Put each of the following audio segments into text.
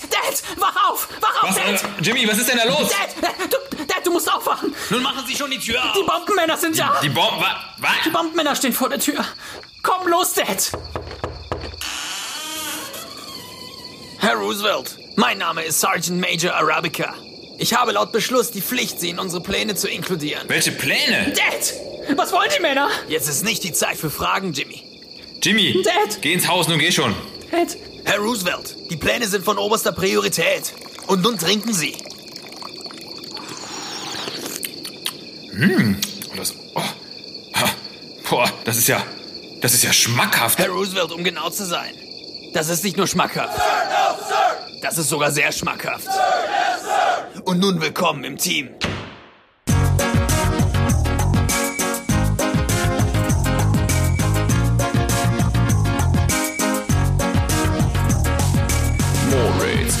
Dad, Dad, wach auf! Wach auf, Was, Dad! äh, Jimmy, was ist denn da los? Dad, du, Dad, du musst aufwachen! Nun machen Sie schon die Tür auf. Die Bombenmänner sind da! Die Bomben, wa, Die was? Bombenmänner stehen vor der Tür. Komm los, Dad! Herr Roosevelt, mein Name ist Sergeant Major Arabica. Ich habe laut Beschluss die Pflicht, Sie in unsere Pläne zu inkludieren. Welche Pläne? Dad! Was wollen die Männer? Jetzt ist nicht die Zeit für Fragen, Jimmy. Jimmy, Dad! geh ins Haus, nun geh schon. Dad! Herr Roosevelt, die Pläne sind von oberster Priorität. Und nun trinken Sie. Das, oh, ha, boah, das ist ja, das ist ja schmackhaft. Herr Roosevelt, um genau zu sein. Das ist nicht nur schmackhaft. Das ist sogar sehr schmackhaft. Und nun willkommen im Team.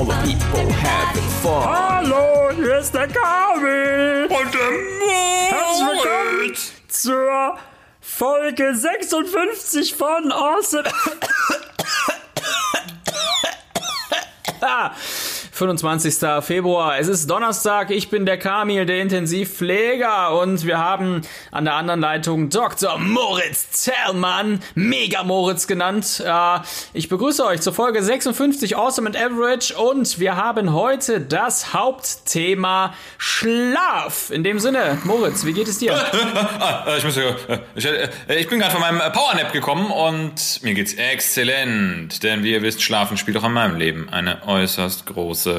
All the people having fun. Hallo, hier ist der Kamil. Und der Herzlich willkommen zur Folge 56 von Awesome. ah, 25. Februar. Es ist Donnerstag. Ich bin der Kamil, der Intensivpfleger. Und wir haben an der anderen Leitung Dr. Moritz Zellmann, Mega Moritz genannt. Äh, ich begrüße euch zur Folge 56 Awesome and Average. Und wir haben heute das Hauptthema Schlaf. In dem Sinne, Moritz, wie geht es dir? Äh, ich, muss, äh, ich, äh, ich bin gerade von meinem Powernap gekommen und mir geht's exzellent. Denn wie ihr wisst, Schlafen spielt auch in meinem Leben eine äußerst große.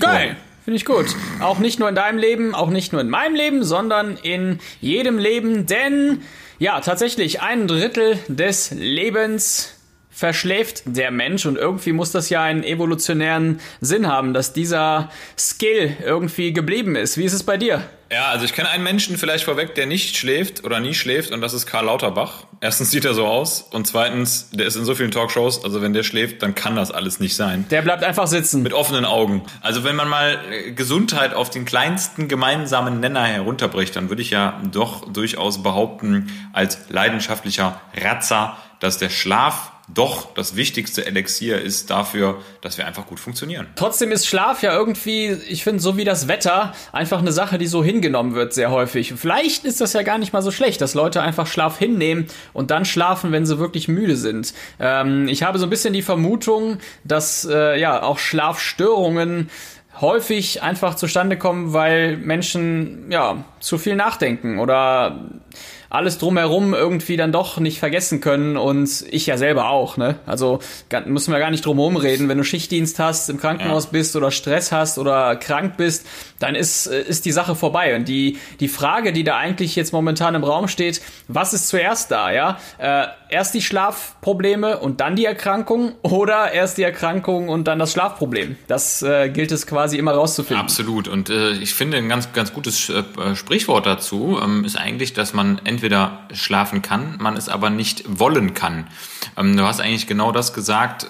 Geil. Finde ich gut. Auch nicht nur in deinem Leben, auch nicht nur in meinem Leben, sondern in jedem Leben. Denn, ja, tatsächlich, ein Drittel des Lebens verschläft der Mensch und irgendwie muss das ja einen evolutionären Sinn haben, dass dieser Skill irgendwie geblieben ist. Wie ist es bei dir? Ja, also ich kenne einen Menschen vielleicht vorweg, der nicht schläft oder nie schläft und das ist Karl Lauterbach. Erstens sieht er so aus und zweitens, der ist in so vielen Talkshows, also wenn der schläft, dann kann das alles nicht sein. Der bleibt einfach sitzen. Mit offenen Augen. Also wenn man mal äh, Gesundheit auf den kleinsten gemeinsamen Nenner herunterbricht, dann würde ich ja doch durchaus behaupten, als leidenschaftlicher Ratzer, dass der Schlaf doch das wichtigste Elixier ist dafür, dass wir einfach gut funktionieren. Trotzdem ist Schlaf ja irgendwie, ich finde, so wie das Wetter, einfach eine Sache, die so hingenommen wird sehr häufig. Vielleicht ist das ja gar nicht mal so schlecht, dass Leute einfach Schlaf hinnehmen und dann schlafen, wenn sie wirklich müde sind. Ähm, ich habe so ein bisschen die Vermutung, dass äh, ja auch Schlafstörungen häufig einfach zustande kommen, weil Menschen ja zu viel nachdenken oder alles drumherum irgendwie dann doch nicht vergessen können und ich ja selber auch, ne? Also müssen wir gar nicht drumherum reden. Wenn du Schichtdienst hast, im Krankenhaus Ja. bist oder Stress hast oder krank bist, dann ist, äh, ist die Sache vorbei. Und die, die Frage, die da eigentlich jetzt momentan im Raum steht, was ist zuerst da, ja? Äh, erst die Schlafprobleme und dann die Erkrankung oder erst die Erkrankung und dann das Schlafproblem? Das äh, gilt es quasi immer rauszufinden. Absolut. Und äh, ich finde, ein ganz, ganz gutes äh, Sprichwort dazu ähm, ist eigentlich, dass man entweder schlafen kann, man es aber nicht wollen kann. Ähm, du hast eigentlich genau das gesagt, äh,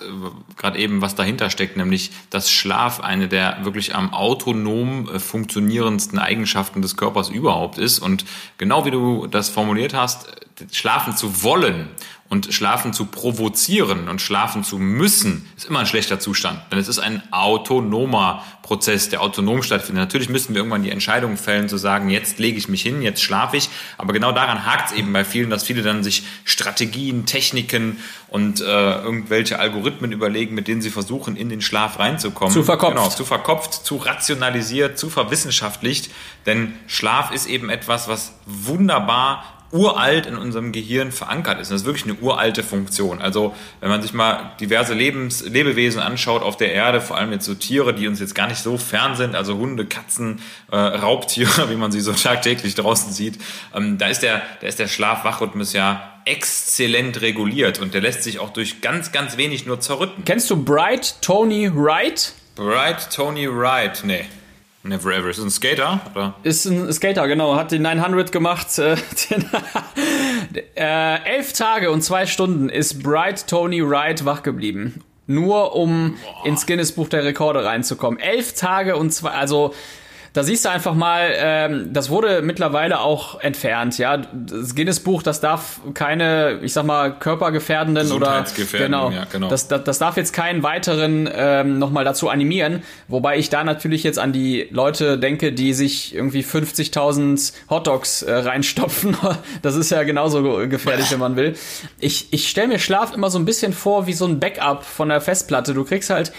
gerade eben, was dahinter steckt, nämlich, dass Schlaf eine der wirklich am autonom äh, funktionierendsten Eigenschaften des Körpers überhaupt ist. Und genau wie du das formuliert hast, äh, schlafen zu wollen und schlafen zu provozieren und schlafen zu müssen, ist immer ein schlechter Zustand. Denn es ist ein autonomer Prozess, der autonom stattfindet. Natürlich müssen wir irgendwann die Entscheidung fällen, zu sagen, jetzt lege ich mich hin, jetzt schlafe ich. Aber genau daran hakt es eben bei vielen, dass viele dann sich Strategien, Techniken und äh, irgendwelche Algorithmen überlegen, mit denen sie versuchen, in den Schlaf reinzukommen. Zu verkopft. Genau, zu verkopft, zu rationalisiert, zu verwissenschaftlicht. Denn Schlaf ist eben etwas, was wunderbar uralt in unserem Gehirn verankert ist. Und das ist wirklich eine uralte Funktion. Also wenn man sich mal diverse Lebens Lebewesen anschaut auf der Erde, vor allem jetzt so Tiere, die uns jetzt gar nicht so fern sind, also Hunde, Katzen, äh, Raubtiere, wie man sie so tagtäglich draußen sieht, ähm, da ist der, da ist der Schlaf-Wach-Rhythmus ja exzellent reguliert und der lässt sich auch durch ganz, ganz wenig nur zerrütten. Kennst du Bright Tony Wright? Bright Tony Wright, nee. Never Ever. Ist ein Skater? Oder? Ist ein Skater, genau. Hat den 900 gemacht. Äh, den, äh, elf Tage und zwei Stunden ist Bright Tony Wright wach geblieben. Nur um Boah. ins Guinness Buch der Rekorde reinzukommen. Elf Tage und zwei, also da siehst du einfach mal, ähm, das wurde mittlerweile auch entfernt, ja. Das Guinness-Buch, das darf keine, ich sag mal, körpergefährdenden oder genau, ja, genau. Das, das, das darf jetzt keinen weiteren ähm, nochmal dazu animieren. Wobei ich da natürlich jetzt an die Leute denke, die sich irgendwie 50.000 Hotdogs äh, reinstopfen. Das ist ja genauso gefährlich, wenn man will. Ich, ich stelle mir Schlaf immer so ein bisschen vor wie so ein Backup von der Festplatte. Du kriegst halt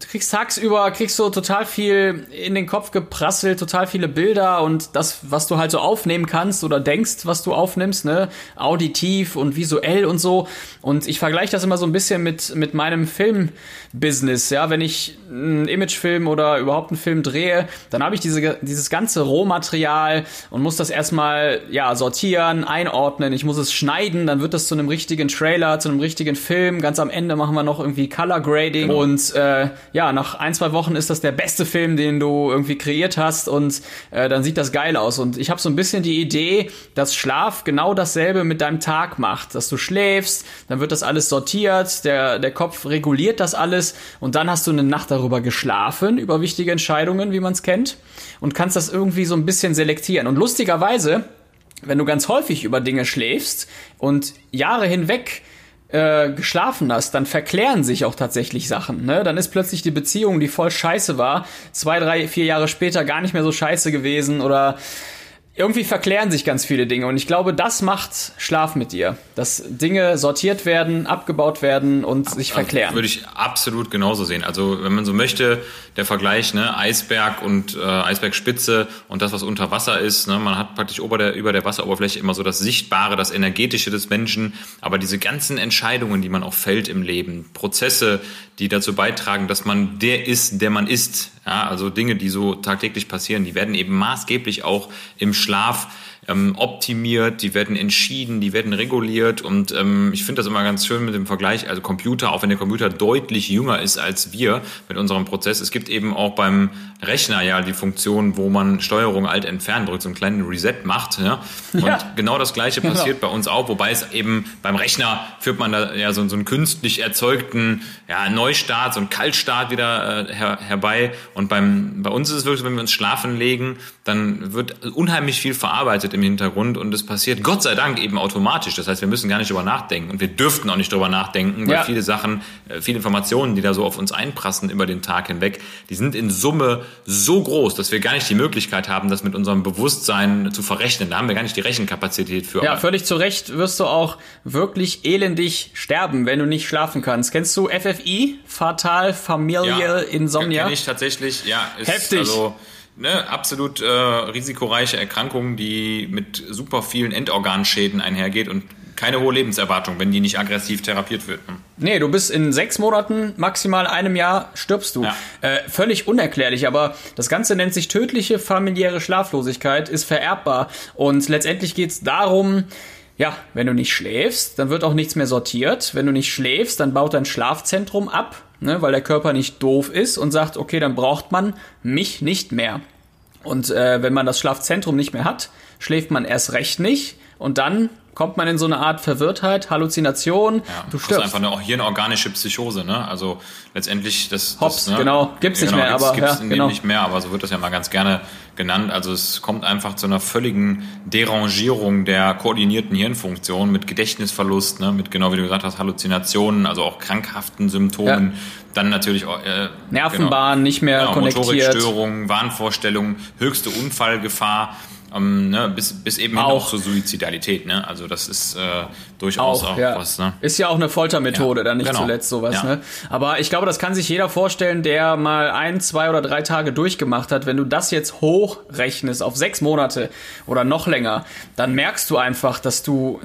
du kriegst tagsüber, kriegst du total viel in den Kopf geprasselt, total viele Bilder und das, was du halt so aufnehmen kannst oder denkst, was du aufnimmst, ne, auditiv und visuell und so. Und ich vergleiche das immer so ein bisschen mit, mit meinem Filmbusiness, ja, wenn ich einen Imagefilm oder überhaupt einen Film drehe, dann habe ich diese, dieses ganze Rohmaterial und muss das erstmal, ja, sortieren, einordnen, ich muss es schneiden, dann wird das zu einem richtigen Trailer, zu einem richtigen Film, ganz am Ende machen wir noch irgendwie Color Grading genau. und, äh, ja, nach ein, zwei Wochen ist das der beste Film, den du irgendwie kreiert hast und äh, dann sieht das geil aus. Und ich habe so ein bisschen die Idee, dass Schlaf genau dasselbe mit deinem Tag macht. Dass du schläfst, dann wird das alles sortiert, der, der Kopf reguliert das alles und dann hast du eine Nacht darüber geschlafen, über wichtige Entscheidungen, wie man es kennt, und kannst das irgendwie so ein bisschen selektieren. Und lustigerweise, wenn du ganz häufig über Dinge schläfst und Jahre hinweg äh, geschlafen hast, dann verklären sich auch tatsächlich Sachen. Ne? Dann ist plötzlich die Beziehung, die voll scheiße war, zwei, drei, vier Jahre später gar nicht mehr so scheiße gewesen oder irgendwie verklären sich ganz viele Dinge und ich glaube, das macht Schlaf mit dir, dass Dinge sortiert werden, abgebaut werden und sich verklären. Würde ich absolut genauso sehen. Also wenn man so möchte, der Vergleich, ne, Eisberg und äh, Eisbergspitze und das, was unter Wasser ist, ne, man hat praktisch über der, über der Wasseroberfläche immer so das Sichtbare, das Energetische des Menschen, aber diese ganzen Entscheidungen, die man auch fällt im Leben, Prozesse, die dazu beitragen, dass man der ist, der man ist, ja, also Dinge, die so tagtäglich passieren, die werden eben maßgeblich auch im Schlaf ähm, optimiert, die werden entschieden, die werden reguliert und ähm, ich finde das immer ganz schön mit dem Vergleich, also Computer, auch wenn der Computer deutlich jünger ist als wir mit unserem Prozess, es gibt eben auch beim Rechner ja die Funktion, wo man Steuerung alt entfernen drückt, so einen kleinen Reset macht. Ja? Und ja. genau das gleiche genau. passiert genau. bei uns auch, wobei es eben beim Rechner führt man da ja so, so einen künstlich erzeugten ja, Neustart, so einen Kaltstart wieder äh, her, herbei. Und beim, bei uns ist es wirklich, wenn wir uns schlafen legen, dann wird unheimlich viel verarbeitet im Hintergrund und es passiert Gott sei Dank eben automatisch. Das heißt, wir müssen gar nicht drüber nachdenken und wir dürften auch nicht drüber nachdenken, weil ja. viele Sachen, äh, viele Informationen, die da so auf uns einprassen über den Tag hinweg, die sind in Summe so groß, dass wir gar nicht die Möglichkeit haben, das mit unserem Bewusstsein zu verrechnen. Da haben wir gar nicht die Rechenkapazität für. Ja, völlig zu Recht wirst du auch wirklich elendig sterben, wenn du nicht schlafen kannst. Kennst du FFI? Fatal Familial ja, Insomnia? Kenn ich tatsächlich, ja. Ist Heftig. Also, ne, absolut äh, risikoreiche Erkrankung, die mit super vielen Endorganschäden einhergeht und keine hohe Lebenserwartung, wenn die nicht aggressiv therapiert wird. Ne? Nee, du bist in sechs Monaten, maximal einem Jahr, stirbst du. Ja. Äh, völlig unerklärlich, aber das Ganze nennt sich tödliche familiäre Schlaflosigkeit, ist vererbbar. Und letztendlich geht es darum, ja, wenn du nicht schläfst, dann wird auch nichts mehr sortiert. Wenn du nicht schläfst, dann baut dein Schlafzentrum ab, ne, weil der Körper nicht doof ist und sagt, okay, dann braucht man mich nicht mehr. Und äh, wenn man das Schlafzentrum nicht mehr hat, schläft man erst recht nicht und dann kommt man in so eine Art Verwirrtheit, Halluzination. Ja, du stirbst. Das ist einfach eine hirnorganische Psychose, ne? Also letztendlich das. Hops, das, ne? genau, gibt's nicht genau, mehr, gibt's, aber gibt's ja, genau. nicht mehr, aber so wird das ja mal ganz gerne genannt. Also es kommt einfach zu einer völligen Derangierung der koordinierten Hirnfunktion mit Gedächtnisverlust, ne? mit genau wie du gesagt hast, Halluzinationen, also auch krankhaften Symptomen. Ja. Dann natürlich äh, Nervenbahn genau, nicht mehr genau, konnektiert. Motorikstörungen, Wahnvorstellungen, höchste Unfallgefahr. Ähm, ne, bis, bis eben auch. auch zur Suizidalität. Ne? Also das ist äh, durchaus auch, auch ja. was. Ne? Ist ja auch eine Foltermethode, ja, dann nicht genau. zuletzt sowas. Ja. Ne? Aber ich glaube, das kann sich jeder vorstellen, der mal ein, zwei oder drei Tage durchgemacht hat. Wenn du das jetzt hochrechnest auf sechs Monate oder noch länger, dann merkst du einfach, dass du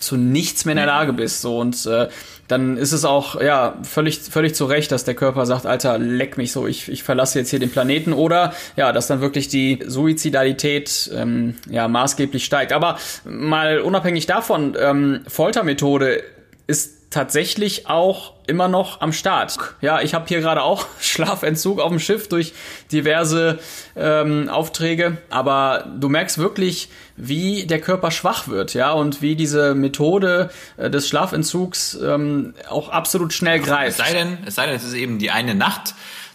zu nichts mehr in der Lage bist. So und äh, dann ist es auch ja völlig völlig zu Recht, dass der Körper sagt, Alter, leck mich so, ich, ich verlasse jetzt hier den Planeten oder ja, dass dann wirklich die Suizidalität ähm, ja maßgeblich steigt. Aber mal unabhängig davon, ähm, Foltermethode ist tatsächlich auch immer noch am Start. Ja, ich habe hier gerade auch Schlafentzug auf dem Schiff durch diverse ähm, Aufträge, aber du merkst wirklich, wie der Körper schwach wird, ja, und wie diese Methode äh, des Schlafentzugs ähm, auch absolut schnell greift. Es sei denn, es sei denn, es ist eben die eine Nacht,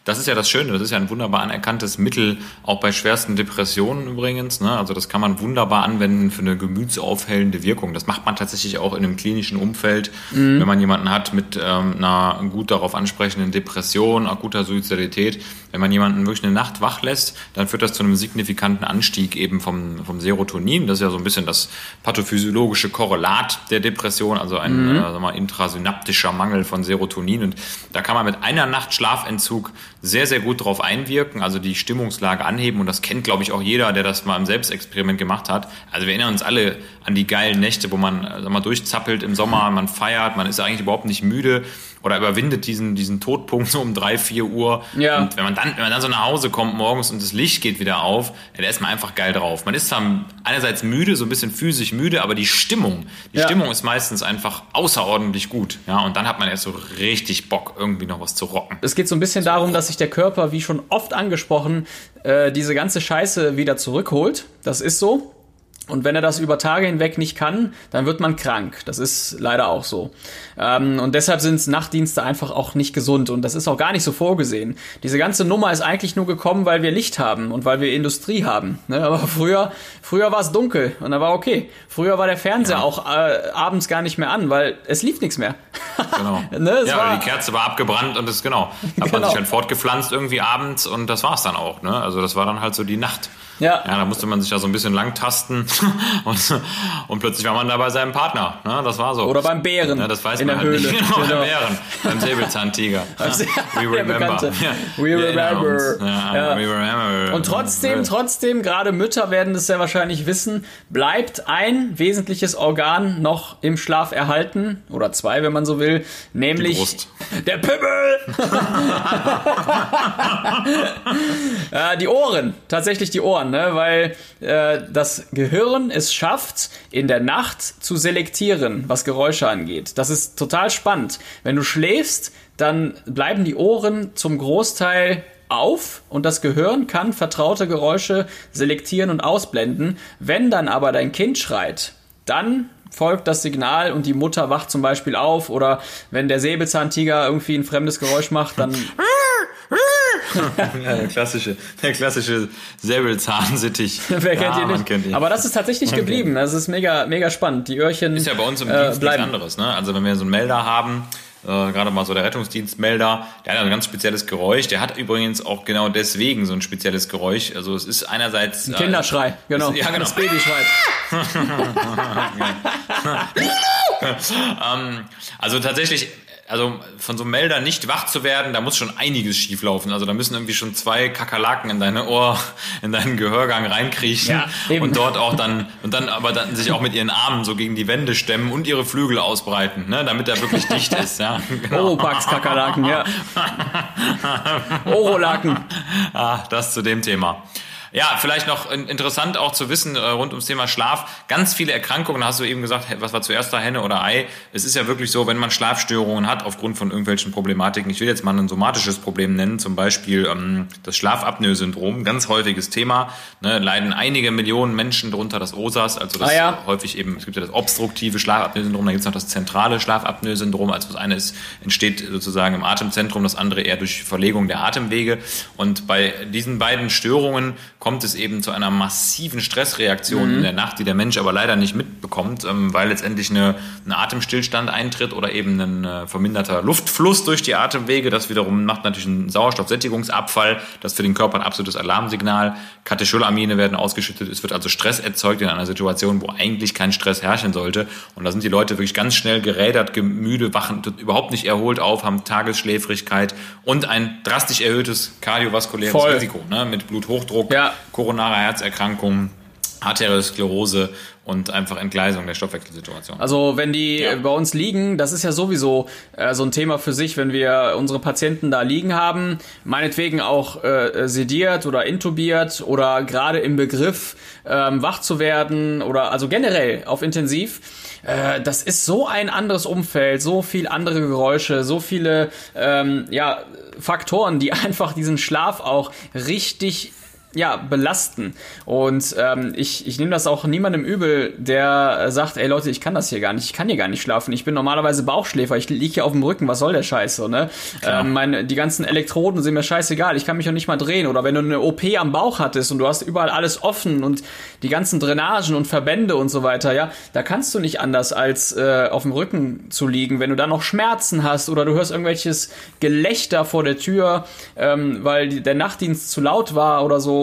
das ist ja das Schöne, das ist ja ein wunderbar anerkanntes Mittel, auch bei schwersten Depressionen übrigens. Ne? Also das kann man wunderbar anwenden für eine gemütsaufhellende Wirkung. Das macht man tatsächlich auch in einem klinischen Umfeld, mhm. wenn man jemanden hat mit ähm, einer gut darauf ansprechenden Depression, akuter Suizidalität. Wenn man jemanden wirklich eine Nacht wach lässt, dann führt das zu einem signifikanten Anstieg eben vom, vom Serotonin. Das ist ja so ein bisschen das pathophysiologische Korrelat der Depression, also ein mhm. äh, wir, intrasynaptischer Mangel von Serotonin. Und da kann man mit einer Nacht Schlafentzug sehr, sehr gut darauf einwirken, also die Stimmungslage anheben. Und das kennt, glaube ich, auch jeder, der das mal im Selbstexperiment gemacht hat. Also wir erinnern uns alle an die geilen Nächte, wo man sag mal, durchzappelt im Sommer, man feiert, man ist eigentlich überhaupt nicht müde oder überwindet diesen, diesen Todpunkt so um drei, vier Uhr. Ja. Und wenn man dann, wenn man dann so nach Hause kommt morgens und das Licht geht wieder auf, dann ist man einfach geil drauf. Man ist zwar einerseits müde, so ein bisschen physisch müde, aber die Stimmung, die ja. Stimmung ist meistens einfach außerordentlich gut. Ja, und dann hat man erst so richtig Bock, irgendwie noch was zu rocken. Es geht so ein bisschen darum, dass sich der Körper, wie schon oft angesprochen, äh, diese ganze Scheiße wieder zurückholt. Das ist so. Und wenn er das über Tage hinweg nicht kann, dann wird man krank. Das ist leider auch so. Ähm, und deshalb sind Nachtdienste einfach auch nicht gesund. Und das ist auch gar nicht so vorgesehen. Diese ganze Nummer ist eigentlich nur gekommen, weil wir Licht haben und weil wir Industrie haben. Ne? Aber früher, früher war es dunkel und da war okay. Früher war der Fernseher ja. auch äh, abends gar nicht mehr an, weil es lief nichts mehr. genau. ne? ja, war, die Kerze war abgebrannt und das genau. Hat genau. man sich halt fortgepflanzt irgendwie abends und das war es dann auch. Ne? Also das war dann halt so die Nacht. Ja. Ja, da musste man sich ja so ein bisschen lang tasten und, und plötzlich war man da bei seinem Partner. Ne? Das war so. Oder beim Bären. Ja, das weiß in man halt Höhle. nicht. Genau, genau. beim Bären. Beim Säbelzahntiger. We remember. We remember. Ja. We remember. Und trotzdem, trotzdem, gerade Mütter werden das sehr wahrscheinlich wissen, bleibt ein wesentliches Organ noch im Schlaf erhalten. Oder zwei, wenn man so will. Nämlich der Pimmel. die Ohren. Tatsächlich die Ohren ne? weil äh, das Gehirn es schafft, in der Nacht zu selektieren, was Geräusche angeht. Das ist total spannend. Wenn du schläfst, dann bleiben die Ohren zum Großteil auf und das Gehirn kann vertraute Geräusche selektieren und ausblenden. Wenn dann aber dein Kind schreit, dann folgt das Signal und die Mutter wacht zum Beispiel auf oder wenn der Säbelzahntiger irgendwie ein fremdes Geräusch macht, dann ja, der klassische, der klassische Säbelzahnsittich. Wer kennt ja, ihn nicht? Kennt ihn. Aber das ist tatsächlich geblieben. Das ist mega, mega spannend. Die Öhrchen. Ist ja bei uns im äh, Dienst nichts anderes. Ne? Also wenn wir so einen Melder haben, äh, gerade mal so der Rettungsdienstmelder, der hat ein ganz spezielles Geräusch. Der hat übrigens auch genau deswegen so ein spezielles Geräusch. Also es ist einerseits ein Kinderschrei, äh, genau. Ist, ja, genau. Das Baby schreit. ähm, also tatsächlich also von so einem Melder nicht wach zu werden, da muss schon einiges schieflaufen. Also da müssen irgendwie schon zwei Kakerlaken in deine Ohr, in deinen Gehörgang reinkriechen ja, und dort auch dann und dann aber dann sich auch mit ihren Armen so gegen die Wände stemmen und ihre Flügel ausbreiten, ne, damit er wirklich dicht ist. Ja, genau. Oropax Kakerlaken, ja. Orolaken. Ah, das zu dem Thema. Ja, vielleicht noch interessant auch zu wissen äh, rund ums Thema Schlaf. Ganz viele Erkrankungen, hast du eben gesagt, was war zuerst da, Henne oder Ei? Es ist ja wirklich so, wenn man Schlafstörungen hat aufgrund von irgendwelchen Problematiken, ich will jetzt mal ein somatisches Problem nennen, zum Beispiel ähm, das Schlafapnoe-Syndrom, ganz häufiges Thema, ne, leiden einige Millionen Menschen darunter, das OSAS, also das ah, ja. häufig eben, es gibt ja das obstruktive Schlafapnoe-Syndrom, dann gibt es noch das zentrale Schlafapnoe-Syndrom, also das eine ist, entsteht sozusagen im Atemzentrum, das andere eher durch Verlegung der Atemwege und bei diesen beiden Störungen kommt es eben zu einer massiven Stressreaktion mhm. in der Nacht, die der Mensch aber leider nicht mitbekommt, ähm, weil letztendlich eine, ein Atemstillstand eintritt oder eben ein äh, verminderter Luftfluss durch die Atemwege. Das wiederum macht natürlich einen Sauerstoffsättigungsabfall. Das ist für den Körper ein absolutes Alarmsignal. Katecholamine werden ausgeschüttet. Es wird also Stress erzeugt in einer Situation, wo eigentlich kein Stress herrschen sollte. Und da sind die Leute wirklich ganz schnell gerädert, müde, wachen überhaupt nicht erholt auf, haben Tagesschläfrigkeit und ein drastisch erhöhtes kardiovaskuläres Voll. Risiko ne, mit Bluthochdruck. Ja koronare Herzerkrankungen Arteriosklerose und einfach Entgleisung der Stoffwechselsituation. Also wenn die Ja. bei uns liegen, das ist ja sowieso äh, so ein Thema für sich, wenn wir unsere Patienten da liegen haben, meinetwegen auch äh, sediert oder intubiert oder gerade im Begriff ähm, wach zu werden oder also generell auf Intensiv. Äh, das ist so ein anderes Umfeld, so viel andere Geräusche, so viele ähm, ja, Faktoren, die einfach diesen Schlaf auch richtig ja, belasten. Und ähm, ich, ich nehme das auch niemandem übel, der sagt, ey Leute, ich kann das hier gar nicht, ich kann hier gar nicht schlafen. Ich bin normalerweise Bauchschläfer, ich liege hier auf dem Rücken, was soll der Scheiß so, ne? Ähm, meine, die ganzen Elektroden sind mir scheißegal, ich kann mich auch nicht mal drehen. Oder wenn du eine OP am Bauch hattest und du hast überall alles offen und die ganzen Drainagen und Verbände und so weiter, ja, da kannst du nicht anders als äh, auf dem Rücken zu liegen. Wenn du dann noch Schmerzen hast oder du hörst irgendwelches Gelächter vor der Tür, ähm, weil der Nachtdienst zu laut war oder so,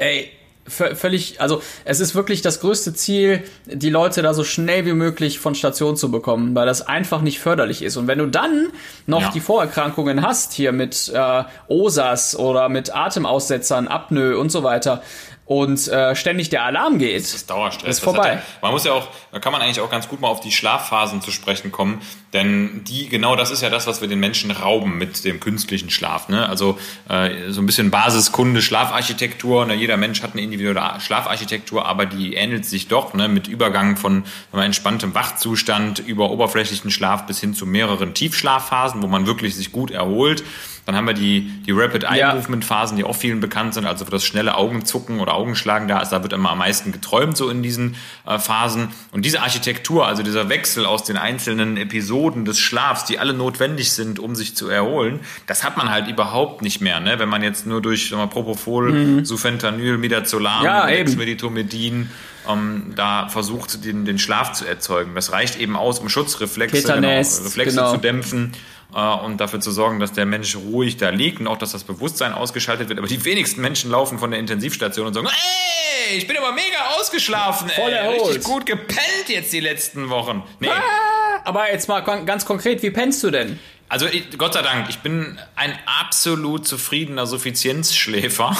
ey, völlig, also es ist wirklich das größte Ziel, die Leute da so schnell wie möglich von Station zu bekommen, weil das einfach nicht förderlich ist. Und wenn du dann noch Ja. die Vorerkrankungen hast, hier mit äh, OSAS oder mit Atemaussetzern, Apnoe und so weiter, und äh, ständig der Alarm geht, Das ist Dauerstress. Ist vorbei. Ja, man muss ja auch, da kann man eigentlich auch ganz gut mal auf die Schlafphasen zu sprechen kommen, denn die, genau das ist ja das, was wir den Menschen rauben mit dem künstlichen Schlaf. Ne? Also äh, so ein bisschen Basiskunde, Schlafarchitektur. Ne? Jeder Mensch hat eine individuelle Schlafarchitektur, aber die ähnelt sich doch ne? mit Übergang von entspanntem Wachzustand über oberflächlichen Schlaf bis hin zu mehreren Tiefschlafphasen, wo man wirklich sich gut erholt. Dann haben wir die, die Rapid Eye Ja. Movement Phasen, die auch vielen bekannt sind, also wo das schnelle Augenzucken oder Augenschlagen da ist, da wird immer am meisten geträumt so in diesen äh, Phasen. Und diese Architektur, also dieser Wechsel aus den einzelnen Episoden des Schlafs, die alle notwendig sind, um sich zu erholen, das hat man halt überhaupt nicht mehr, ne? wenn man jetzt nur durch mal, Propofol, Sufentanyl, Midazolam, Mhm. Ja. Dexmedetomidin ähm, da versucht, den, den Schlaf zu erzeugen. Das reicht eben aus, um Schutzreflexe Ketanest, Reflexe genau. zu dämpfen und dafür zu sorgen, dass der Mensch ruhig da liegt und auch, dass das Bewusstsein ausgeschaltet wird. Aber die wenigsten Menschen laufen von der Intensivstation und sagen, ey, ich bin aber mega ausgeschlafen, Voll ey, erholt." richtig gut gepennt jetzt die letzten Wochen. Nee, Aber jetzt mal ganz konkret, wie pennst du denn? Also ich, Gott sei Dank, ich bin ein absolut zufriedener Suffizienzschläfer,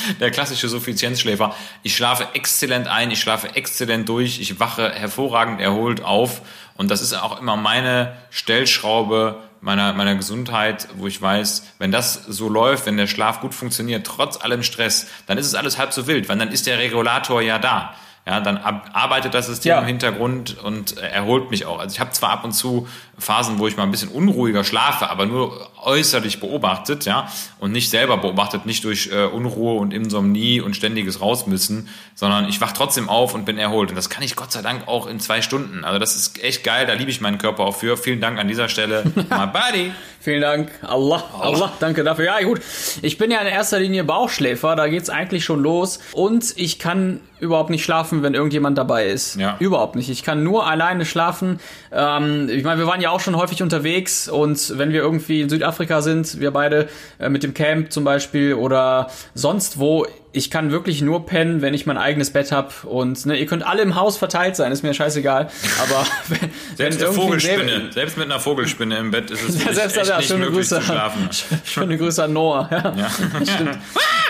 der klassische Suffizienzschläfer. Ich schlafe exzellent ein, ich schlafe exzellent durch, ich wache hervorragend erholt auf und das ist auch immer meine Stellschraube meiner, meiner Gesundheit, wo ich weiß, wenn das so läuft, wenn der Schlaf gut funktioniert, trotz allem Stress, dann ist es alles halb so wild, weil dann ist der Regulator ja da. Ja, dann arbeitet das System Ja. im Hintergrund und äh, erholt mich auch. Also ich habe zwar ab und zu Phasen, wo ich mal ein bisschen unruhiger schlafe, aber nur äußerlich beobachtet, ja, und nicht selber beobachtet, nicht durch äh, Unruhe und Insomnie und ständiges Rausmüssen, sondern ich wach trotzdem auf und bin erholt. Und das kann ich Gott sei Dank auch in zwei Stunden. Also das ist echt geil, da liebe ich meinen Körper auch für. Vielen Dank an dieser Stelle, my buddy. Vielen Dank. Allah, Allah, danke dafür. Ja, gut. Ich bin ja in erster Linie Bauchschläfer, da geht's eigentlich schon los. Und ich kann überhaupt nicht schlafen, wenn irgendjemand dabei ist. Ja. Überhaupt nicht. Ich kann nur alleine schlafen. Ähm, ich meine, wir waren ja auch schon häufig unterwegs und wenn wir irgendwie in Südafrika sind, wir beide äh, mit dem Camp zum Beispiel oder sonst wo, ich kann wirklich nur pennen, wenn ich mein eigenes Bett hab und ne, ihr könnt alle im Haus verteilt sein, ist mir scheißegal. Aber wenn, Selbst wenn eine Vogelspinne, selbst mit einer Vogelspinne im Bett ist es ja, selbst echt ja, nicht schöne möglich Grüße, zu schlafen. schöne Grüße an Noah. Ja, stimmt.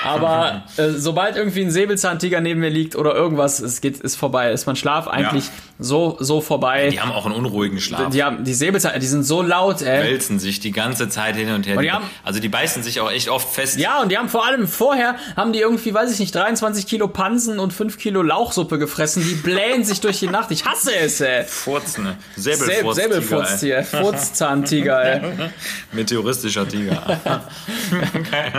Aber äh, sobald irgendwie ein Säbelzahntiger neben mir liegt oder irgendwas, es geht, ist vorbei. Ist mein Schlaf eigentlich Ja. so so vorbei. Die haben auch einen unruhigen Schlaf. Die haben die Säbelzahn, die sind so laut, ey. wälzen sich die ganze Zeit hin und her. die haben- also die beißen sich auch echt oft fest. Ja, und die haben vor allem vorher, haben die irgendwie, weiß ich nicht, 23 Kilo Pansen und 5 Kilo Lauchsuppe gefressen. Die blähen sich durch die Nacht. Ich hasse es, ey. Furzen, ne? Säb- Säbelfurz. Säbelfurztier, Furzzahntiger, ey. Meteoristischer Tiger.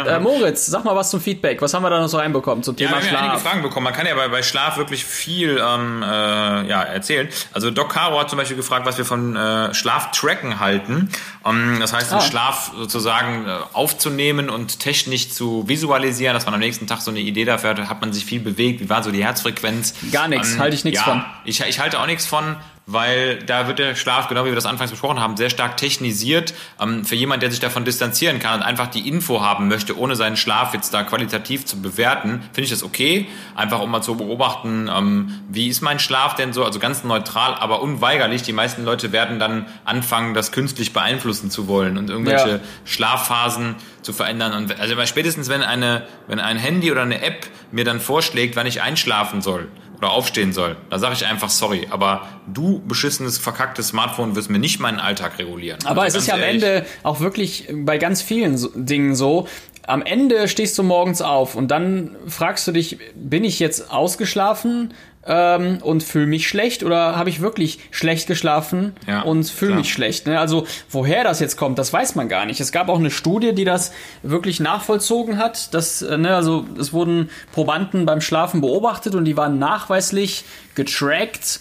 Äh, Moritz, sag mal was zum Feedback. Was haben wir da noch so reinbekommen zum Ja, Thema wir haben ja einige Schlaf? Fragen bekommen. Man kann ja bei, bei Schlaf wirklich viel ähm, äh, ja, erzählen. Also Doc Caro hat zum Beispiel gefragt, was wir von äh, Schlaftracken halten. Ähm, das heißt, den Ah. Schlaf sozusagen äh, aufzunehmen und technisch zu visualisieren, dass man am nächsten Tag so eine Idee dafür hat, hat man sich viel bewegt, wie war so die Herzfrequenz. Gar nichts, halte ich nichts ja, von. Ich, ich halte auch nichts von. Weil da wird der Schlaf, genau wie wir das anfangs besprochen haben, sehr stark technisiert. Ähm, für jemand, der sich davon distanzieren kann und einfach die Info haben möchte, ohne seinen Schlaf jetzt da qualitativ zu bewerten, finde ich das okay. Einfach um mal zu beobachten, ähm, wie ist mein Schlaf denn so, also ganz neutral, aber unweigerlich. Die meisten Leute werden dann anfangen, das künstlich beeinflussen zu wollen und irgendwelche ja. Schlafphasen zu verändern. Und also spätestens, wenn eine, wenn ein Handy oder eine App mir dann vorschlägt, wann ich einschlafen soll, oder aufstehen soll, da sage ich einfach sorry. Aber du, beschissenes, verkacktes Smartphone, wirst mir nicht meinen Alltag regulieren. Aber also es ist ja am ehrlich. Ende auch wirklich bei ganz vielen Dingen so, am Ende stehst du morgens auf und dann fragst du dich, bin ich jetzt ausgeschlafen ähm, und fühle mich schlecht oder habe ich wirklich schlecht geschlafen ja, und fühle mich schlecht? Ne? Also woher das jetzt kommt, das weiß man gar nicht. Es gab auch eine Studie, die das wirklich nachvollzogen hat. Dass, äh, ne, also es wurden Probanden beim Schlafen beobachtet und die waren nachweislich getrackt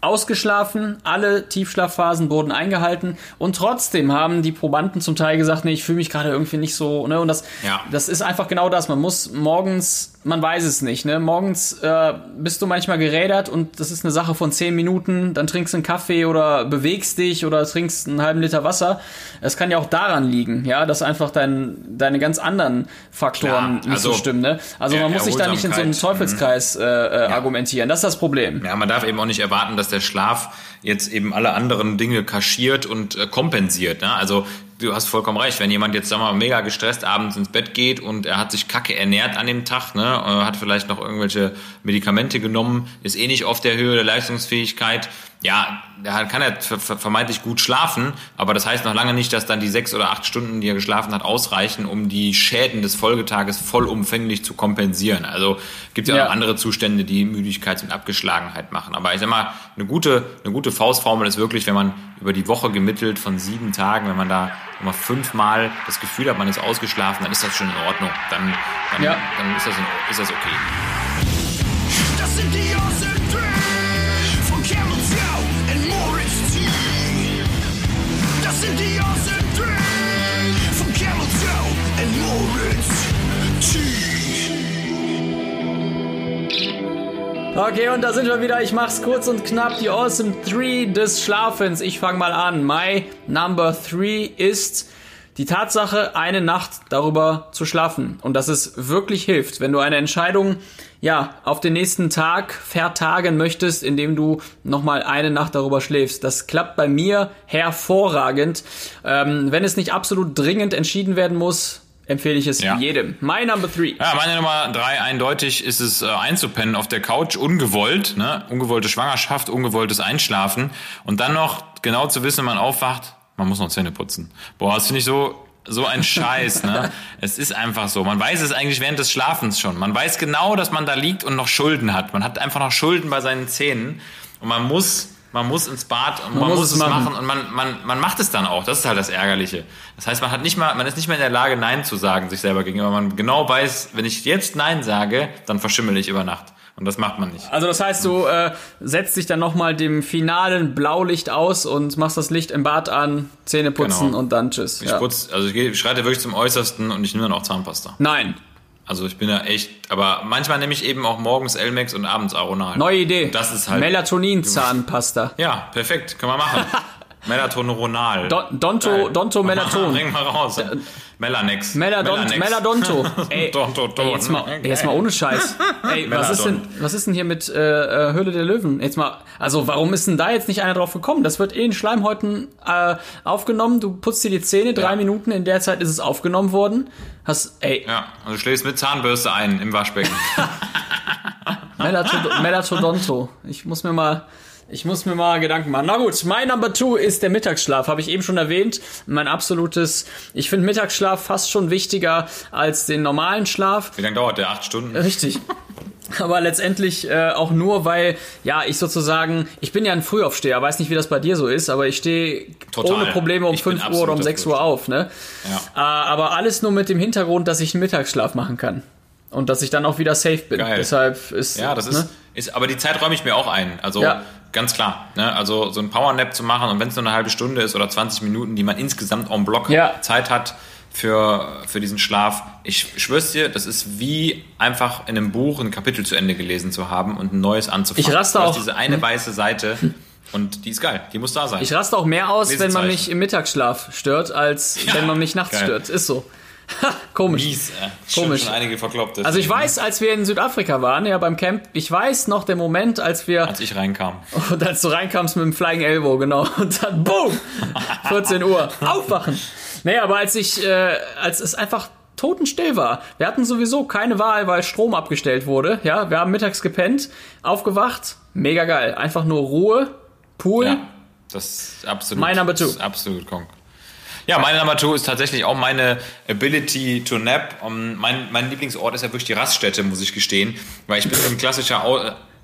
ausgeschlafen, alle Tiefschlafphasen wurden eingehalten und trotzdem haben die Probanden zum Teil gesagt, nee, ich fühle mich gerade irgendwie nicht so, ne, und das, ja. das ist einfach genau das. Man muss morgens man weiß es nicht. Ne? Morgens äh, bist du manchmal gerädert und das ist eine Sache von zehn Minuten. Dann trinkst du einen Kaffee oder bewegst dich oder trinkst einen halben Liter Wasser. Es kann ja auch daran liegen, ja, dass einfach dein, deine ganz anderen Faktoren Klar, nicht also, so stimmen. Ne? Also man muss sich da nicht in so einem Teufelskreis äh, äh, ja. argumentieren. Das ist das Problem. Ja, man darf eben auch nicht erwarten, dass der Schlaf jetzt eben alle anderen Dinge kaschiert und äh, kompensiert. Ne? Also du hast vollkommen recht. Wenn jemand jetzt sag mal mega gestresst abends ins Bett geht und er hat sich kacke ernährt an dem Tag, ne, äh, hat vielleicht noch irgendwelche Medikamente genommen, ist eh nicht auf der Höhe der Leistungsfähigkeit, ja, da kann er vermeintlich gut schlafen, aber das heißt noch lange nicht, dass dann die sechs oder acht Stunden, die er geschlafen hat, ausreichen, um die Schäden des Folgetages vollumfänglich zu kompensieren. Also gibt es ja, ja auch andere Zustände, die Müdigkeit und Abgeschlagenheit machen. Aber ich sag mal, eine gute, eine gute Faustformel ist wirklich, wenn man über die Woche gemittelt von sieben Tagen, wenn man da immer fünfmal das Gefühl hat, man ist ausgeschlafen, dann ist das schon in Ordnung. Dann, dann, ja. dann ist, das, ist das okay. Das sind die Okay, und da sind wir wieder. Ich mach's kurz und knapp. Die Awesome 3 des Schlafens. Ich fange mal an. My Number 3 ist die Tatsache, eine Nacht darüber zu schlafen. Und dass es wirklich hilft, wenn du eine Entscheidung, ja, auf den nächsten Tag vertagen möchtest, indem du nochmal eine Nacht darüber schläfst. Das klappt bei mir hervorragend. Ähm, wenn es nicht absolut dringend entschieden werden muss, empfehle ich es ja. jedem. My Number Three. Ja, meine Nummer drei eindeutig ist es äh, einzupennen auf der Couch, ungewollt, ne? ungewollte Schwangerschaft, ungewolltes Einschlafen und dann noch genau zu wissen, wenn man aufwacht, man muss noch Zähne putzen. Boah, das finde ich so so ein Scheiß, ne? es ist einfach so. Man weiß es eigentlich während des Schlafens schon. Man weiß genau, dass man da liegt und noch Schulden hat. Man hat einfach noch Schulden bei seinen Zähnen und man muss man muss ins Bad und man, man muss, muss, es machen. machen, und man, man, man macht es dann auch. Das ist halt das Ärgerliche. Das heißt, man hat nicht mal, man ist nicht mehr in der Lage, Nein zu sagen, sich selber gegenüber. Man genau weiß, wenn ich jetzt Nein sage, dann verschimmel ich über Nacht. Und das macht man nicht. Also das heißt, du äh, setzt dich dann nochmal dem finalen Blaulicht aus und machst das Licht im Bad an, Zähne putzen genau. und dann tschüss. Ich ja. putz, also ich schreite wirklich zum Äußersten und ich nehme dann auch Zahnpasta. Nein. Also ich bin da echt, aber manchmal nehme ich eben auch morgens Elmex und abends Aronal. Neue Idee. Das ist halt Melatonin-Zahnpasta. Ja, perfekt, können wir machen. Melatoneronal. Don, Donto, Donto Melaton. Bring mal raus. Melanex. Meladont, Meladonto. Ey, Donto, ey, jetzt, mal, ey, jetzt mal ohne Scheiß. Ey, was ist, denn, was ist denn hier mit äh, äh, Höhle der Löwen? Jetzt mal, also warum ist denn da jetzt nicht einer drauf gekommen? Das wird eh in Schleimhäuten äh, aufgenommen. Du putzt dir die Zähne, drei ja. Minuten, in der Zeit ist es aufgenommen worden. Hast, ey. Ja, du schläfst mit Zahnbürste ein im Waschbecken. Melatodonto. Ich muss mir mal ich muss mir mal Gedanken machen. Na gut, mein Number Two ist der Mittagsschlaf, habe ich eben schon erwähnt. Mein absolutes, ich finde Mittagsschlaf fast schon wichtiger als den normalen Schlaf. Wie lange dauert der? Acht Stunden? Richtig. Aber letztendlich äh, auch nur, weil, ja, ich sozusagen, ich bin ja ein Frühaufsteher, weiß nicht, wie das bei dir so ist, aber ich stehe ohne Probleme um ich 5 Uhr oder um 6 Uhr auf, ne? Ja. Äh, aber alles nur mit dem Hintergrund, dass ich einen Mittagsschlaf machen kann. Und dass ich dann auch wieder safe bin. Geil. Deshalb ist. Ja, das ist, ne? ist. Aber die Zeit räume ich mir auch ein. Also ja. ganz klar. Ne? Also so ein Powernap zu machen und wenn es nur eine halbe Stunde ist oder 20 Minuten, die man insgesamt en bloc ja. Zeit hat für, für diesen Schlaf. Ich schwör's dir, das ist wie einfach in einem Buch ein Kapitel zu Ende gelesen zu haben und ein neues anzufangen. Ich raste auch. diese eine hm. weiße Seite. Und die ist geil, die muss da sein. Ich raste auch mehr aus, wenn man mich im Mittagsschlaf stört, als wenn man mich nachts geil. stört. Ist so. Komisch. Mies, äh. Schon, Komisch. schon einige verkloppt. Also ich weiß, als wir in Südafrika waren, ja beim Camp, ich weiß noch den Moment, als wir Als ich reinkam. und als du reinkamst mit dem Flying Elbow, genau, und dann boom, 14 Uhr, aufwachen. Nee, aber als ich, äh, als es einfach totenstill war, wir hatten sowieso keine Wahl, weil Strom abgestellt wurde, ja, wir haben mittags gepennt, aufgewacht, mega geil, einfach nur Ruhe, Pool, Ja, das ist absolut. My number two. Das ist absolut Kong. Ja, meine Number two ist tatsächlich auch meine Ability to nap. Um, mein, mein Lieblingsort ist ja wirklich die Raststätte, muss ich gestehen, weil ich bin so ein klassischer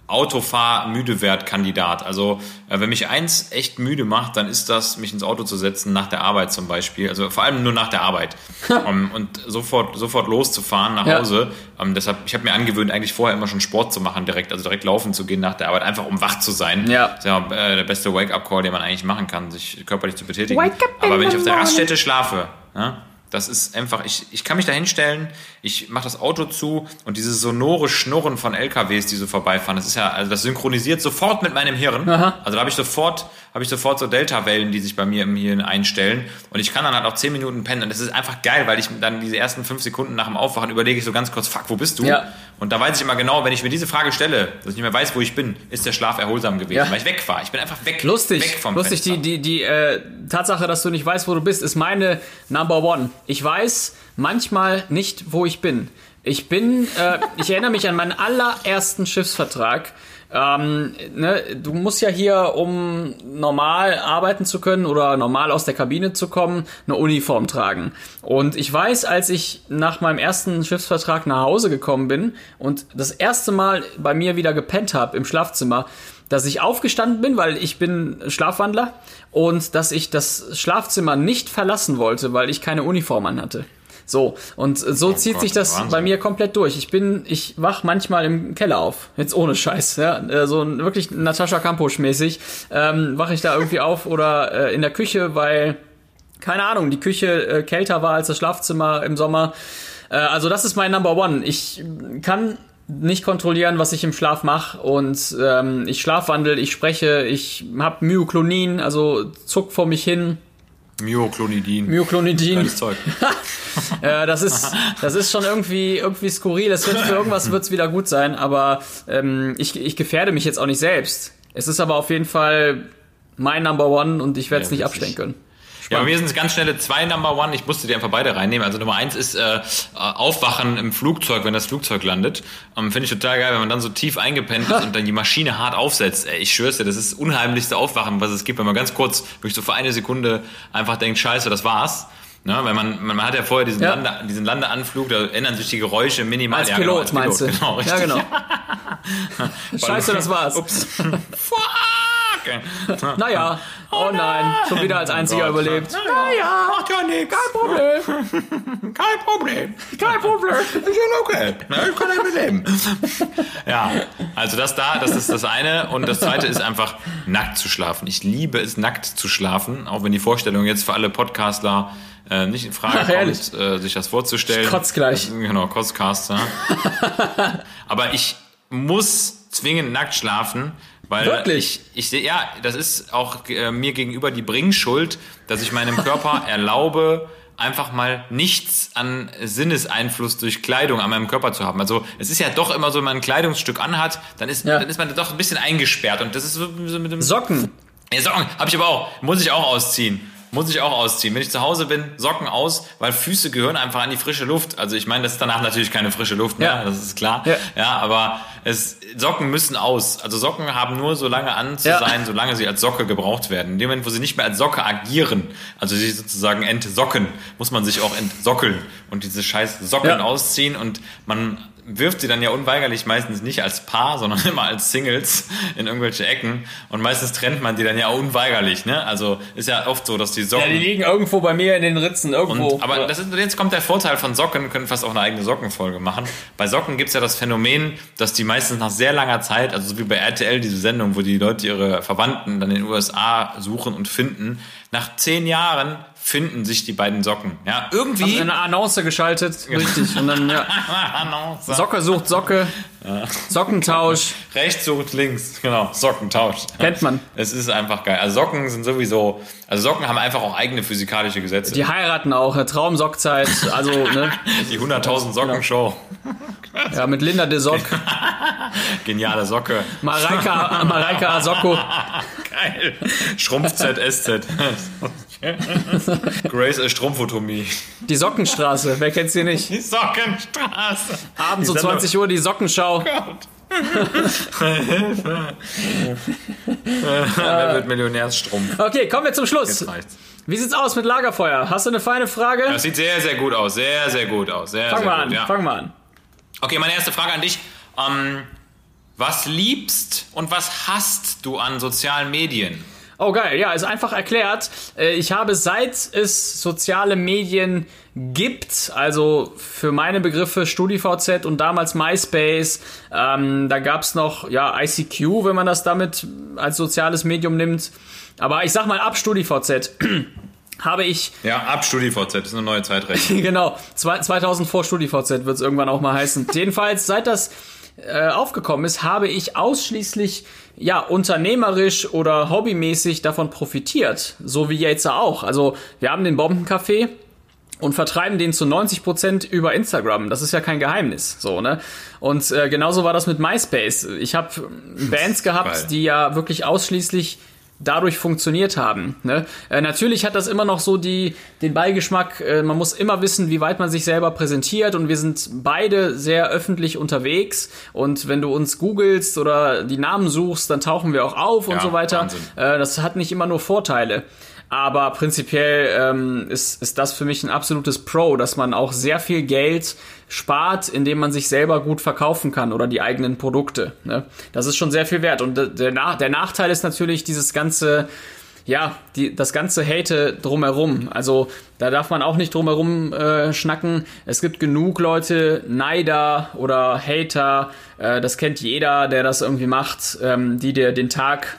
Au Autofahr-Müdewert-Kandidat. Also, äh, wenn mich eins echt müde macht, dann ist das, mich ins Auto zu setzen, nach der Arbeit zum Beispiel. Also vor allem nur nach der Arbeit. um, und sofort, sofort loszufahren nach Ja. Hause. Um, deshalb, ich habe mir angewöhnt, eigentlich vorher immer schon Sport zu machen, direkt, also direkt laufen zu gehen nach der Arbeit, einfach um wach zu sein. Ja. Das ist ja äh, der beste Wake-up-Call, den man eigentlich machen kann, sich körperlich zu betätigen. Aber wenn ich auf der. Raststätte schlafe, ja, das ist einfach, ich, ich kann mich da hinstellen, ich mache das Auto zu und dieses sonore Schnurren von LKWs, die so vorbeifahren, das ist ja, also das synchronisiert sofort mit meinem Hirn. Also da habe ich sofort, habe ich sofort so Delta-Wellen, die sich bei mir im Hirn einstellen und ich kann dann halt auch 10 Minuten pennen und das ist einfach geil, weil ich dann diese ersten fünf Sekunden nach dem Aufwachen überlege ich so ganz kurz, fuck, wo bist du? Ja. Und da weiß ich immer genau, wenn ich mir diese Frage stelle, dass ich nicht mehr weiß, wo ich bin, ist der Schlaf erholsam gewesen, Ja. weil ich weg war. Ich bin einfach weg. Lustig, Weg vom lustig. Fenster. Die, die, die äh, Tatsache, dass du nicht weißt, wo du bist, ist meine Number One. Ich weiß manchmal nicht, wo ich bin. Ich bin, äh, ich erinnere mich an meinen allerersten Schiffsvertrag. Ähm, ne, du musst ja hier, um normal arbeiten zu können oder normal aus der Kabine zu kommen, eine Uniform tragen. Und ich weiß, als ich nach meinem ersten Schiffsvertrag nach Hause gekommen bin und das erste Mal bei mir wieder gepennt habe im Schlafzimmer, dass ich aufgestanden bin, weil ich bin Schlafwandler und dass ich das Schlafzimmer nicht verlassen wollte, weil ich keine Uniform anhatte. So, und so zieht Gott, sich das Wahnsinn. bei mir komplett durch. Ich bin, ich wach manchmal im Keller auf. Jetzt ohne Scheiß, ja. Äh, So wirklich Natascha Kampusch mäßig. Ähm, wache ich da irgendwie auf oder äh, in der Küche, weil, keine Ahnung, die Küche äh, kälter war als das Schlafzimmer im Sommer. Äh, also das ist mein Number One. Ich kann nicht kontrollieren, was ich im Schlaf mache und ähm, ich schlafwandel, ich spreche, ich habe Myoklonin, also zuck vor mich hin. Myoklonidin. Myoklonidin. Geiles Zeug. Äh, das ist, das ist schon irgendwie, irgendwie skurril. Das wird für irgendwas wird's wieder gut sein, aber ähm, ich, ich gefährde mich jetzt auch nicht selbst. Es ist aber auf jeden Fall mein Number One und ich werde es Ja, nicht abstellen können. Ja, bei mir sind es ganz schnelle zwei Number One. Ich musste die einfach beide reinnehmen. Also Nummer eins ist äh, Aufwachen im Flugzeug, wenn das Flugzeug landet. Ähm, Finde ich total geil, wenn man dann so tief eingepennt ist und dann die Maschine hart aufsetzt. Ey, ich schwör's dir, das ist das unheimlichste Aufwachen, was es gibt, wenn man ganz kurz, wirklich so für eine Sekunde einfach denkt, scheiße, das war's. Ne, weil man, man hat ja vorher diesen, Ja. Lande, diesen Landeanflug, da ändern sich die Geräusche minimal. Als Ja, Pilot genau, als meinst du? Genau, richtig. ja, genau. Scheiße, das war's. Ups. Fuck. Naja, oh nein, schon wieder als einziger Gott. überlebt. Naja, macht ja nichts. Kein Problem. Kein Problem. Kein Problem. Ist schon okay. Na, ich kann damit leben. Ja, also das da, das ist das eine. Und das zweite ist einfach, nackt zu schlafen. Ich liebe es, nackt zu schlafen. Auch wenn die Vorstellung jetzt für alle Podcastler äh, nicht in Frage Ach, kommt, äh, sich das vorzustellen. Ich kotz gleich. Genau, Kotzcaster. Aber ich muss zwingend nackt schlafen, weil Wirklich? ich, ich sehe, ja, das ist auch äh, mir gegenüber die Bringschuld, dass ich meinem Körper erlaube, einfach mal nichts an Sinneseinfluss durch Kleidung an meinem Körper zu haben. Also es ist ja doch immer so, wenn man ein Kleidungsstück anhat, dann ist, Ja. dann ist man doch ein bisschen eingesperrt und das ist so, so mit dem Socken. ja, Socken habe ich aber auch. Muss ich auch ausziehen. Muss ich auch ausziehen. Wenn ich zu Hause bin, Socken aus, weil Füße gehören einfach an die frische Luft. Also ich meine, das ist danach natürlich keine frische Luft mehr, Ja. das ist klar. Ja. Ja, aber es, Socken müssen aus. Also Socken haben nur so lange an zu Ja. sein, solange sie als Socke gebraucht werden. In dem Moment, wo sie nicht mehr als Socke agieren, also sich sozusagen entsocken, muss man sich auch entsockeln und diese scheiß Socken ausziehen und man wirft sie dann ja unweigerlich meistens nicht als Paar, sondern immer als Singles in irgendwelche Ecken. Und meistens trennt man die dann ja unweigerlich, ne? Also ist ja oft so, dass die Ja, Socken. die liegen irgendwo bei mir in den Ritzen, irgendwo. und, aber das ist, jetzt kommt der Vorteil von Socken, wir können fast auch eine eigene Sockenfolge machen. Bei Socken gibt's ja das Phänomen, dass die meistens nach sehr langer Zeit, also so wie bei RTL, diese Sendung, wo die Leute ihre Verwandten dann in den USA suchen und finden, nach zehn Jahren finden sich die beiden Socken. Ja, Haben irgendwie. eine Annonce geschaltet, richtig. Und dann, ja. Socke sucht Socke. Sockentausch. Rechts sucht links, genau, Sockentausch. Kennt man. Es ist einfach geil. Also Socken sind sowieso, also Socken haben einfach auch eigene physikalische Gesetze. Die heiraten auch, eine Traumsockzeit. Also, ne? Die 100.000 Socken Show. Ja, mit Linda de Sock. Geniale Socke. Mareika, Mareika Asocco. Geil. Schrumpf ZSZ. Grace äh, Strumpfotomie. Die Sockenstraße, wer kennt sie nicht? Die Sockenstraße. Abends um Die Sendung- 20 Uhr die Sockenschau. Wer wird Millionärsstrumpf? Okay, kommen wir zum Schluss. Jetzt reicht's. Wie sieht's aus mit Lagerfeuer? Hast du eine feine Frage? Das sieht sehr, sehr gut aus. Sehr, sehr gut aus. Sehr, Fang sehr mal gut, an, ja. fang mal an. Okay, meine erste Frage an dich. Ähm, was liebst und was hasst du an sozialen Medien? Oh geil, ja, ist einfach erklärt. Äh, Ich habe seit es soziale Medien gibt, also für meine Begriffe StudiVZ und damals MySpace, ähm, da gab's noch ja ICQ, wenn man das damit als soziales Medium nimmt. Aber ich sag mal ab StudiVZ habe ich Ja, ab StudiVZ, das ist eine neue Zeitrechnung. genau, zwei- 2000 vor StudiVZ wird es irgendwann auch mal heißen. Jedenfalls, seit das äh, aufgekommen ist, habe ich ausschließlich ja unternehmerisch oder hobbymäßig davon profitiert, so wie jetzt auch. Also wir haben den Bombencafé und vertreiben den zu 90% über Instagram. Das ist ja kein Geheimnis, so, ne? Und äh, genauso war das mit MySpace. Ich habe Bands gehabt, die ja wirklich ausschließlich dadurch funktioniert haben. Ne? Äh, natürlich hat das immer noch so die, den Beigeschmack, äh, man muss immer wissen, wie weit man sich selber präsentiert und wir sind beide sehr öffentlich unterwegs und wenn du uns googelst oder die Namen suchst, dann tauchen wir auch auf und Ja, so weiter. Äh, das hat nicht immer nur Vorteile. Aber prinzipiell ähm, ist, ist das für mich ein absolutes Pro, dass man auch sehr viel Geld spart, indem man sich selber gut verkaufen kann oder die eigenen Produkte. Ne? Das ist schon sehr viel wert. Und der, Nach der Nachteil ist natürlich dieses ganze, ja, die, das ganze Hate drumherum. Also da darf man auch nicht drumherum äh, schnacken. Es gibt genug Leute, Neider oder Hater, äh, das kennt jeder, der das irgendwie macht, ähm, die dir den Tag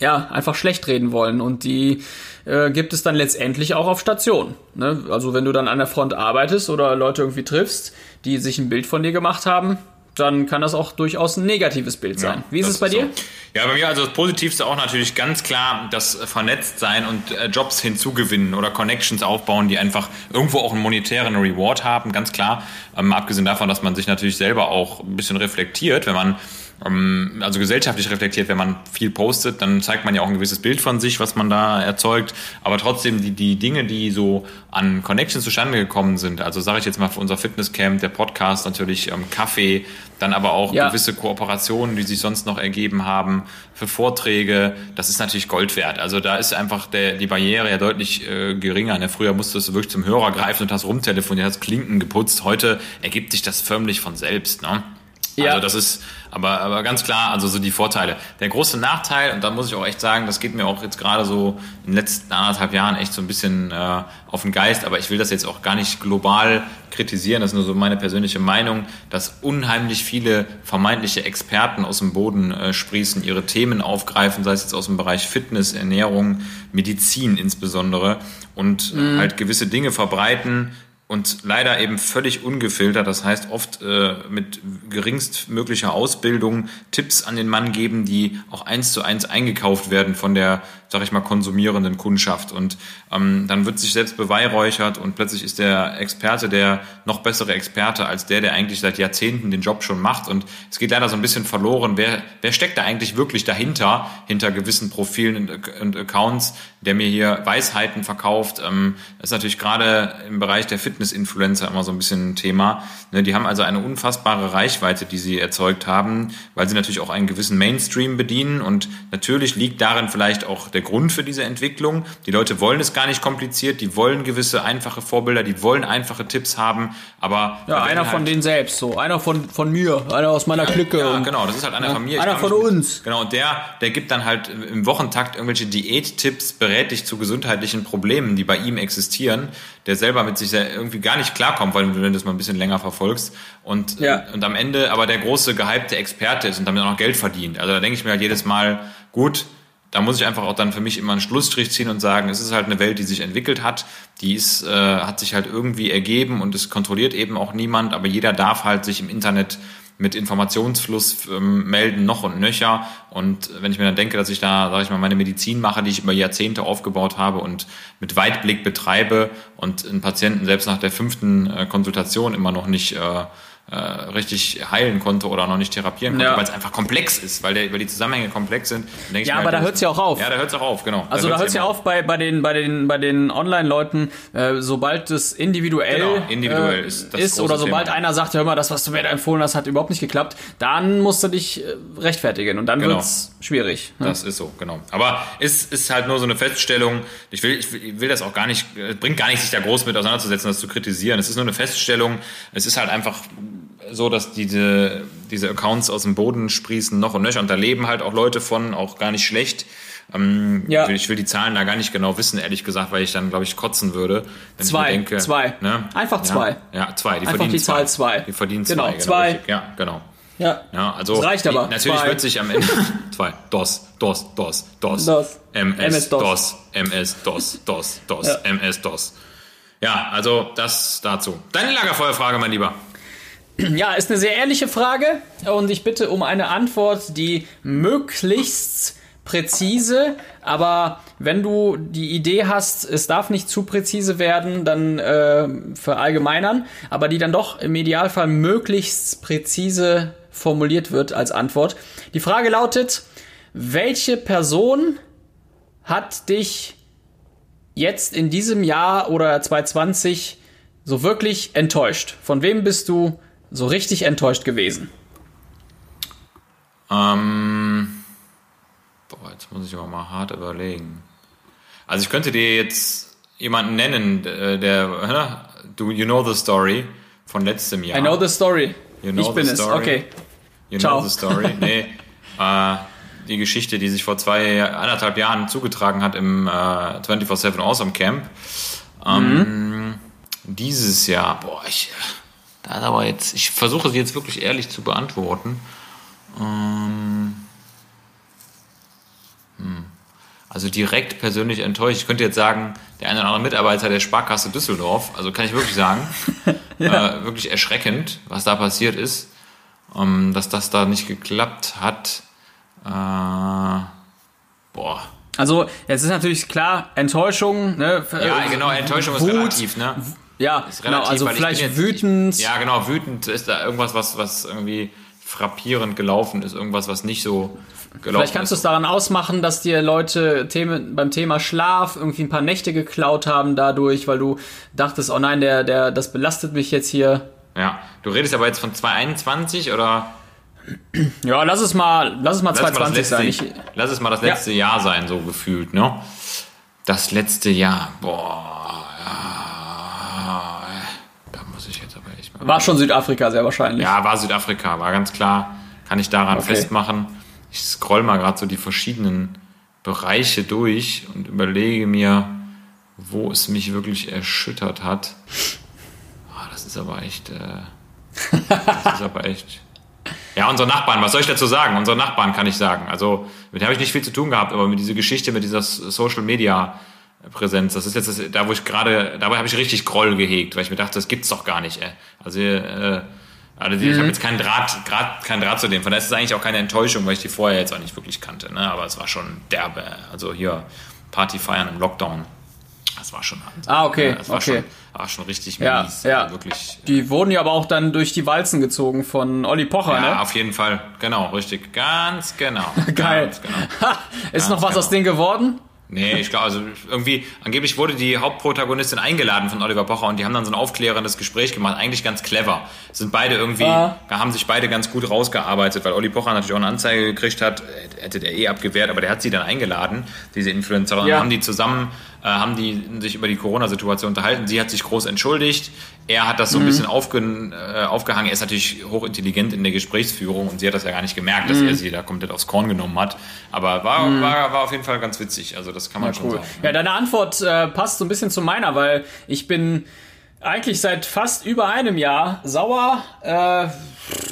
ja, einfach schlecht reden wollen. Und die äh, gibt es dann letztendlich auch auf Station. Ne? Also wenn du dann an der Front arbeitest oder Leute irgendwie triffst, die sich ein Bild von dir gemacht haben, dann kann das auch durchaus ein negatives Bild sein. Wie ist es bei dir? so. Ja, bei mir also das Positivste auch natürlich ganz klar das Vernetztsein und äh, Jobs hinzugewinnen oder Connections aufbauen, die einfach irgendwo auch einen monetären Reward haben, ganz klar. Ähm, abgesehen davon, dass man sich natürlich selber auch ein bisschen reflektiert, wenn man also gesellschaftlich reflektiert, wenn man viel postet, dann zeigt man ja auch ein gewisses Bild von sich, was man da erzeugt. Aber trotzdem die, die Dinge, die so an Connections zustande gekommen sind, also sage ich jetzt mal für unser Fitnesscamp, der Podcast natürlich, ähm, Kaffee, dann aber auch Ja. gewisse Kooperationen, die sich sonst noch ergeben haben, für Vorträge, das ist natürlich Gold wert. Also da ist einfach der, die Barriere ja deutlich äh, geringer. Ne? Früher musstest du wirklich zum Hörer greifen und hast rumtelefoniert, hast Klinken geputzt. Heute ergibt sich das förmlich von selbst. Ne? Ja. Also das ist aber, aber ganz klar, also so die Vorteile. Der große Nachteil, und da muss ich auch echt sagen, das geht mir auch jetzt gerade so in den letzten anderthalb Jahren echt so ein bisschen äh, auf den Geist, aber ich will das jetzt auch gar nicht global kritisieren, das ist nur so meine persönliche Meinung, dass unheimlich viele vermeintliche Experten aus dem Boden äh, sprießen, ihre Themen aufgreifen, sei es jetzt aus dem Bereich Fitness, Ernährung, Medizin insbesondere und äh, halt gewisse Dinge verbreiten, und leider eben völlig ungefiltert, das heißt oft äh, mit geringstmöglicher Ausbildung Tipps an den Mann geben, die auch eins zu eins eingekauft werden von der, sag ich mal, konsumierenden Kundschaft. Und ähm, dann wird sich selbst beweihräuchert und plötzlich ist der Experte der noch bessere Experte als der, der eigentlich seit Jahrzehnten den Job schon macht. Und es geht leider so ein bisschen verloren, wer, wer steckt da eigentlich wirklich dahinter, hinter gewissen Profilen und, und Accounts, der mir hier Weisheiten verkauft. Ähm, das ist natürlich gerade im Bereich der Fitness-Influencer immer so ein bisschen ein Thema. Ne, die haben also eine unfassbare Reichweite, die sie erzeugt haben, weil sie natürlich auch einen gewissen Mainstream bedienen. Und natürlich liegt darin vielleicht auch der Grund für diese Entwicklung. Die Leute wollen es gar nicht kompliziert, die wollen gewisse einfache Vorbilder, die wollen einfache Tipps haben, aber Ja, einer von halt- denen selbst, so. Einer von, von mir, einer aus meiner Clique. ja, genau, das ist halt einer von mir. Ich einer von uns. Genau, und der, der gibt dann halt im Wochentakt irgendwelche Diättipps, berät dich zu gesundheitlichen Problemen, die bei ihm existieren, der selber mit sich irgendwie gar nicht klarkommt, weil du das mal ein bisschen länger verfolgst und, Ja. und am Ende aber der große gehypte Experte ist und damit auch noch Geld verdient. Also da denke ich mir halt jedes Mal, gut, da muss ich einfach auch dann für mich immer einen Schlussstrich ziehen und sagen, es ist halt eine Welt, die sich entwickelt hat, die ist, äh, hat sich halt irgendwie ergeben und es kontrolliert eben auch niemand, aber jeder darf halt sich im Internet mit Informationsfluss ähm, melden, noch und nöcher. Und wenn ich mir dann denke, dass ich da, sage ich mal, meine Medizin mache, die ich über Jahrzehnte aufgebaut habe und mit Weitblick betreibe und einen Patienten selbst nach der fünften äh, Konsultation immer noch nicht äh, äh, richtig heilen konnte oder noch nicht therapieren konnte, Ja. weil es einfach komplex ist, weil, der, weil die Zusammenhänge komplex sind. Ja, mir aber da das- hört's ja auch auf. Ja, da hört es auch auf, genau. Also da hört es ja auf bei, bei den, bei den, bei den Online-Leuten, äh, sobald es individuell, Genau, individuell äh, ist ist oder sobald Thema. einer sagt, hör mal, das, was du mir da empfohlen hast, hat überhaupt nicht geklappt, dann musst du dich äh, rechtfertigen und dann Genau. wird's schwierig. Ne? Das ist so, genau. Aber es ist halt nur so eine Feststellung. Ich will, ich will, ich will das auch gar nicht, es bringt gar nicht, sich da groß mit auseinanderzusetzen, das zu kritisieren. Es ist nur eine Feststellung. Es ist halt einfach so, dass diese, diese Accounts aus dem Boden sprießen noch und nöcher und da leben halt auch Leute von, auch gar nicht schlecht. Ähm, Ja. ich, will, die Zahlen da gar nicht genau wissen, ehrlich gesagt, weil ich dann, glaube ich, kotzen würde. Zwei, denke, zwei. Ne? Einfach zwei. Ja, ja zwei. Die Einfach verdienen die zwei. Zahl zwei. Die verdienen Genau, zwei. zwei. richtig. Ja, genau. Ja. Ja, also Das reicht aber. Natürlich Zwei. wird sich am Ende zwei DOS, DOS, DOS, DOS, DOS. MS, MS DOS, DOS. MS DOS, DOS, DOS, Ja. MS DOS. Ja, also das dazu. Deine Lagerfeuerfrage, mein Lieber. Ja, ist eine sehr ehrliche Frage und ich bitte um eine Antwort, die möglichst präzise, aber wenn du die Idee hast, es darf nicht zu präzise werden, dann äh, verallgemeinern, aber die dann doch im Idealfall möglichst präzise formuliert wird als Antwort. Die Frage lautet, welche Person hat dich jetzt in diesem Jahr oder 2020 so wirklich enttäuscht? Von wem bist du so richtig enttäuscht gewesen? Ähm, boah, jetzt muss ich aber mal hart überlegen. Also ich könnte dir jetzt jemanden nennen, äh, der, äh, du, you know the story von letztem Jahr. I know the story. You know ich bin the es. story. Okay. You Ciao. know the story. Nee, äh, die Geschichte, die sich vor zwei, anderthalb Jahren zugetragen hat im äh, 24-7 Awesome Camp. Ähm, Dieses Jahr, boah, ich, da ist aber jetzt, ich versuche sie jetzt wirklich ehrlich zu beantworten. Ähm, hm. Also direkt persönlich enttäuscht. Ich könnte jetzt sagen, der eine oder andere Mitarbeiter der Sparkasse Düsseldorf, also kann ich wirklich sagen, äh, wirklich erschreckend, was da passiert ist ähm, dass das da nicht geklappt hat. Äh, boah. Also, jetzt ist natürlich klar, Enttäuschung, ne? Ja, genau, Enttäuschung ist Wut. relativ, ne? Ja, Ist genau, relativ, also weil ich vielleicht jetzt- wütend. Ja, genau, wütend ist da irgendwas, was, was irgendwie frappierend gelaufen ist, irgendwas, was nicht so gelaufen Vielleicht kannst du ist. es daran ausmachen, dass dir Leute Themen, beim Thema Schlaf irgendwie ein paar Nächte geklaut haben dadurch, weil du dachtest, oh nein, der, der, das belastet mich jetzt hier. Ja, du redest aber jetzt von 2021 oder Ja, lass es mal, lass es mal lass, mal das 220 sein. letzte, Ich, lass es mal das letzte Jahr sein, so gefühlt, ne? Das letzte Jahr, boah, ja, da muss ich jetzt aber echt mal. war schon Südafrika sehr wahrscheinlich. Ja, war Südafrika, war ganz klar. Kann ich daran Okay. festmachen. Ich scroll mal gerade so die verschiedenen Bereiche durch und überlege mir, wo es mich wirklich erschüttert hat. Ah, das ist aber echt. Äh, das ist aber echt. Ja, unsere Nachbarn, was soll ich dazu sagen? Unsere Nachbarn kann ich sagen. Also, mit denen habe ich nicht viel zu tun gehabt, aber mit dieser Geschichte, mit dieser Social Media Präsenz, das ist jetzt das, da, wo ich gerade, dabei habe ich richtig Groll gehegt, weil ich mir dachte, das gibt's doch gar nicht, ey. Also, äh, also die, ich habe jetzt keinen Draht, Draht, keinen Draht zu denen. Von daher ist es eigentlich auch keine Enttäuschung, weil ich die vorher jetzt auch nicht wirklich kannte. Ne? Aber es war schon derbe. Also hier Party feiern im Lockdown. Das war schon. Ah, okay, Ja, das war okay. schon, war schon richtig Ja, mies. ja. Also wirklich. Die wurden ja aber auch dann durch die Walzen gezogen von Olli Pocher, Ja, ne? auf jeden Fall. Genau, richtig. Ganz genau. Geil. Ganz genau. Ist noch was genau. aus denen geworden? Nee, ich glaube, also irgendwie, angeblich wurde die Hauptprotagonistin eingeladen von Oliver Pocher und die haben dann so ein aufklärendes Gespräch gemacht. Eigentlich ganz clever. Sind beide irgendwie, Ah. da haben sich beide ganz gut rausgearbeitet, weil Olli Pocher natürlich auch eine Anzeige gekriegt hat, hätte der eh abgewehrt, aber der hat sie dann eingeladen, diese Influencerin. Ja. Haben die zusammen, haben die sich über die Corona-Situation unterhalten. Sie hat sich groß entschuldigt. Er hat das so ein bisschen aufge, äh, aufgehangen. Er ist natürlich hochintelligent in der Gesprächsführung und sie hat das ja gar nicht gemerkt, dass er sie da komplett aufs Korn genommen hat. Aber war, war, war auf jeden Fall ganz witzig. Also das kann man schon Cool. sagen. Ja, deine Antwort äh, passt so ein bisschen zu meiner, weil ich bin eigentlich seit fast über einem Jahr sauer, äh,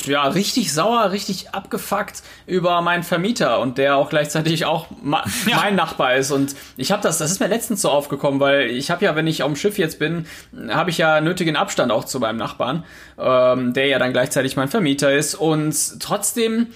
ja, richtig sauer, richtig abgefuckt über meinen Vermieter und der auch gleichzeitig auch ja. mein Nachbar ist. Und ich habe das, das ist mir letztens so aufgekommen, weil ich habe ja, wenn ich auf dem Schiff jetzt bin, habe ich ja nötigen Abstand auch zu meinem Nachbarn, ähm, der ja dann gleichzeitig mein Vermieter ist. Und trotzdem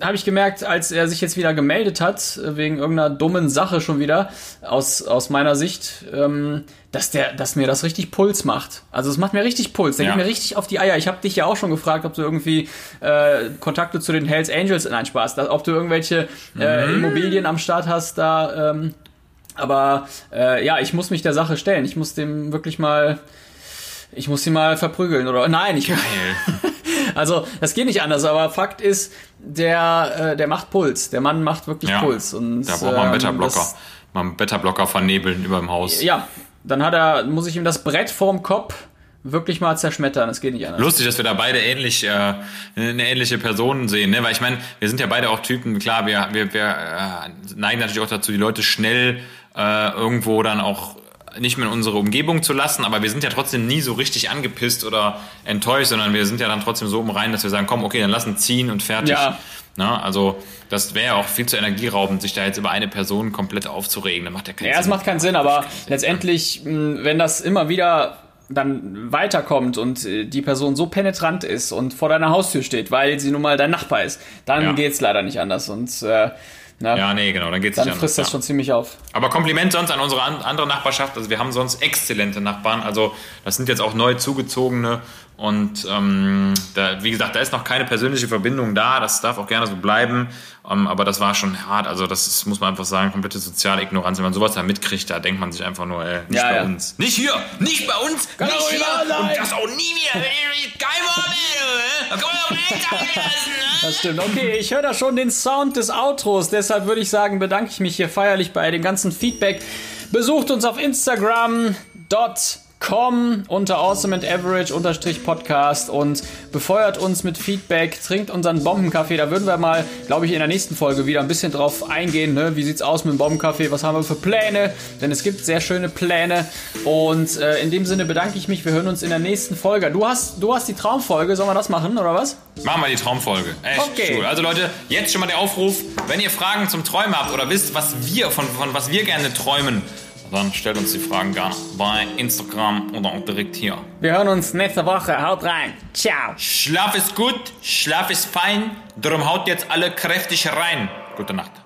habe ich gemerkt, als er sich jetzt wieder gemeldet hat, wegen irgendeiner dummen Sache schon wieder, aus, aus meiner Sicht, ähm, dass der, dass mir das richtig Puls macht. Also es macht mir richtig Puls. Der ja. geht mir richtig auf die Eier. Ich habe dich ja auch schon gefragt, ob du irgendwie äh, Kontakte zu den Hells Angels, nein Spaß, ob du irgendwelche äh, mhm. Immobilien am Start hast da. Ähm, aber äh, ja, ich muss mich der Sache stellen. Ich muss dem wirklich mal, ich muss sie mal verprügeln oder nein, ich. Geil. Also, das geht nicht anders, aber Fakt ist, der, äh, der macht Puls. Der Mann macht wirklich ja, Puls. Und, da braucht man einen Beta-Blocker. Ähm, mal einen Beta-Blocker vernebeln über dem Haus. Ja, dann hat er, muss ich ihm das Brett vorm Kopf wirklich mal zerschmettern. Das geht nicht anders. Lustig, dass wir da beide ähnlich äh, eine ähnliche Person sehen, ne? Weil ich meine, wir sind ja beide auch Typen. Klar, wir wir, wir äh, neigen natürlich auch dazu, die Leute schnell äh, irgendwo dann auch nicht mehr in unsere Umgebung zu lassen, aber wir sind ja trotzdem nie so richtig angepisst oder enttäuscht, sondern wir sind ja dann trotzdem so im Reinen, dass wir sagen, komm, okay, dann lassen ziehen und fertig. Ja. Na, also das wäre auch viel zu energieraubend, sich da jetzt über eine Person komplett aufzuregen. Das macht ja keinen ja, Sinn. Ja, es macht keinen Sinn, aber letztendlich, wenn das immer wieder dann weiterkommt und äh, die Person so penetrant ist und vor deiner Haustür steht, weil sie nun mal dein Nachbar ist, dann ja. geht's leider nicht anders. Und äh, na, ja, nee, genau, dann geht's Dann frisst das ja. schon ziemlich auf. Aber Kompliment sonst an unsere an, andere Nachbarschaft. Also wir haben sonst exzellente Nachbarn. Also das sind jetzt auch neu zugezogene und ähm, da, wie gesagt, da ist noch keine persönliche Verbindung da. Das darf auch gerne so bleiben. Ähm, aber das war schon hart. Also das ist, muss man einfach sagen, komplette soziale Ignoranz. Wenn man sowas da mitkriegt, da denkt man sich einfach nur, ey, nicht ja, bei ja. uns. Nicht hier, nicht bei uns, Kann nicht hier und das auch nie man doch nicht lassen. Ne? Das stimmt. Okay, ich höre da schon den Sound des Outros. Deshalb würde ich sagen, bedanke ich mich hier feierlich bei dem ganzen Feedback. Besucht uns auf Instagram. Dot com unter Awesome and Average unterstrich Podcast und befeuert uns mit Feedback, trinkt unseren Bombenkaffee. Da würden wir mal, glaube ich, in der nächsten Folge wieder ein bisschen drauf eingehen. Ne? Wie sieht's aus mit dem Bombenkaffee? Was haben wir für Pläne? Denn es gibt sehr schöne Pläne. Und äh, in dem Sinne bedanke ich mich. Wir hören uns in der nächsten Folge. Du hast, du hast die Traumfolge. Sollen wir das machen oder was? Machen wir die Traumfolge. Echt okay. cool. Also Leute, jetzt schon mal der Aufruf, wenn ihr Fragen zum Träumen habt oder wisst, was wir von, von was wir gerne träumen dann stellt uns die Fragen gerne bei Instagram oder auch direkt hier. Wir hören uns nächste Woche. Haut rein. Ciao. Schlaf ist gut, Schlaf ist fein. Darum haut jetzt alle kräftig rein. Gute Nacht.